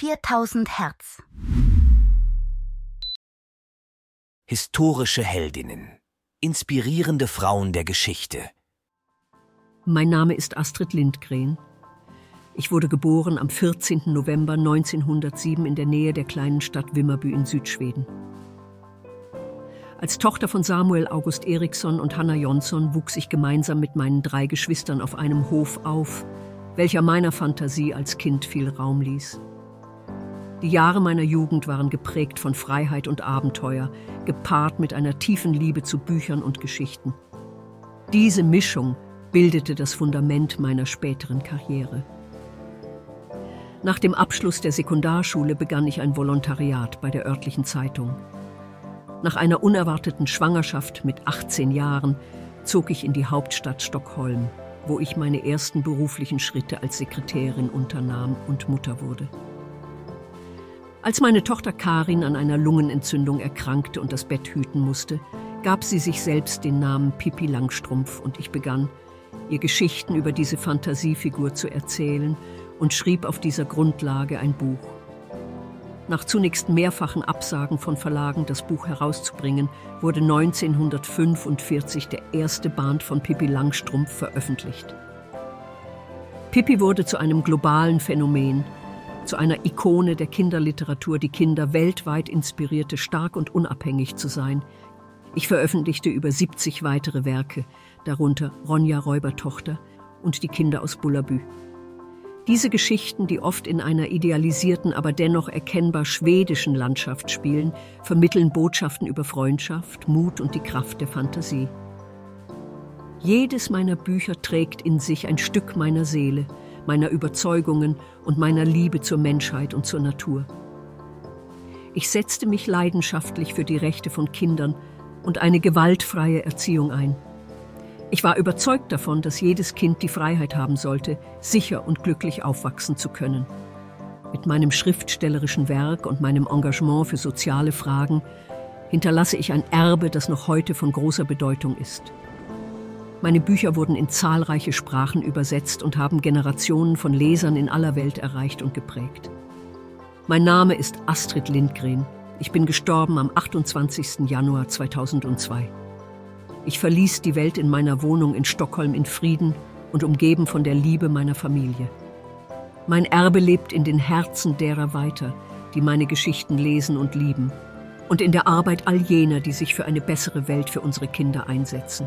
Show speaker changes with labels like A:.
A: 4000 Hertz.
B: Historische Heldinnen. Inspirierende Frauen der Geschichte.
C: Mein Name ist Astrid Lindgren. Ich wurde geboren am 14. November 1907 in der Nähe der kleinen Stadt Vimmerby in Südschweden. Als Tochter von Samuel August Eriksson und Hanna Jonsson wuchs ich gemeinsam mit meinen drei Geschwistern auf einem Hof auf, welcher meiner Fantasie als Kind viel Raum ließ. Die Jahre meiner Jugend waren geprägt von Freiheit und Abenteuer, gepaart mit einer tiefen Liebe zu Büchern und Geschichten. Diese Mischung bildete das Fundament meiner späteren Karriere. Nach dem Abschluss der Sekundarschule begann ich ein Volontariat bei der örtlichen Zeitung. Nach einer unerwarteten Schwangerschaft mit 18 Jahren zog ich in die Hauptstadt Stockholm, wo ich meine ersten beruflichen Schritte als Sekretärin unternahm und Mutter wurde. Als meine Tochter Karin an einer Lungenentzündung erkrankte und das Bett hüten musste, gab sie sich selbst den Namen Pippi Langstrumpf und ich begann, ihr Geschichten über diese Fantasiefigur zu erzählen und schrieb auf dieser Grundlage ein Buch. Nach zunächst mehrfachen Absagen von Verlagen, das Buch herauszubringen, wurde 1945 der erste Band von Pippi Langstrumpf veröffentlicht. Pippi wurde zu einem globalen Phänomen – zu einer Ikone der Kinderliteratur, die Kinder weltweit inspirierte, stark und unabhängig zu sein. Ich veröffentlichte über 70 weitere Werke, darunter Ronja Räubertochter und Die Kinder aus Bullabü. Diese Geschichten, die oft in einer idealisierten, aber dennoch erkennbar schwedischen Landschaft spielen, vermitteln Botschaften über Freundschaft, Mut und die Kraft der Fantasie. Jedes meiner Bücher trägt in sich ein Stück meiner Seele, meiner Überzeugungen und meiner Liebe zur Menschheit und zur Natur. Ich setzte mich leidenschaftlich für die Rechte von Kindern und eine gewaltfreie Erziehung ein. Ich war überzeugt davon, dass jedes Kind die Freiheit haben sollte, sicher und glücklich aufwachsen zu können. Mit meinem schriftstellerischen Werk und meinem Engagement für soziale Fragen hinterlasse ich ein Erbe, das noch heute von großer Bedeutung ist. Meine Bücher wurden in zahlreiche Sprachen übersetzt und haben Generationen von Lesern in aller Welt erreicht und geprägt. Mein Name ist Astrid Lindgren. Ich bin gestorben am 28. Januar 2002. Ich verließ die Welt in meiner Wohnung in Stockholm in Frieden und umgeben von der Liebe meiner Familie. Mein Erbe lebt in den Herzen derer weiter, die meine Geschichten lesen und lieben, und in der Arbeit all jener, die sich für eine bessere Welt für unsere Kinder einsetzen.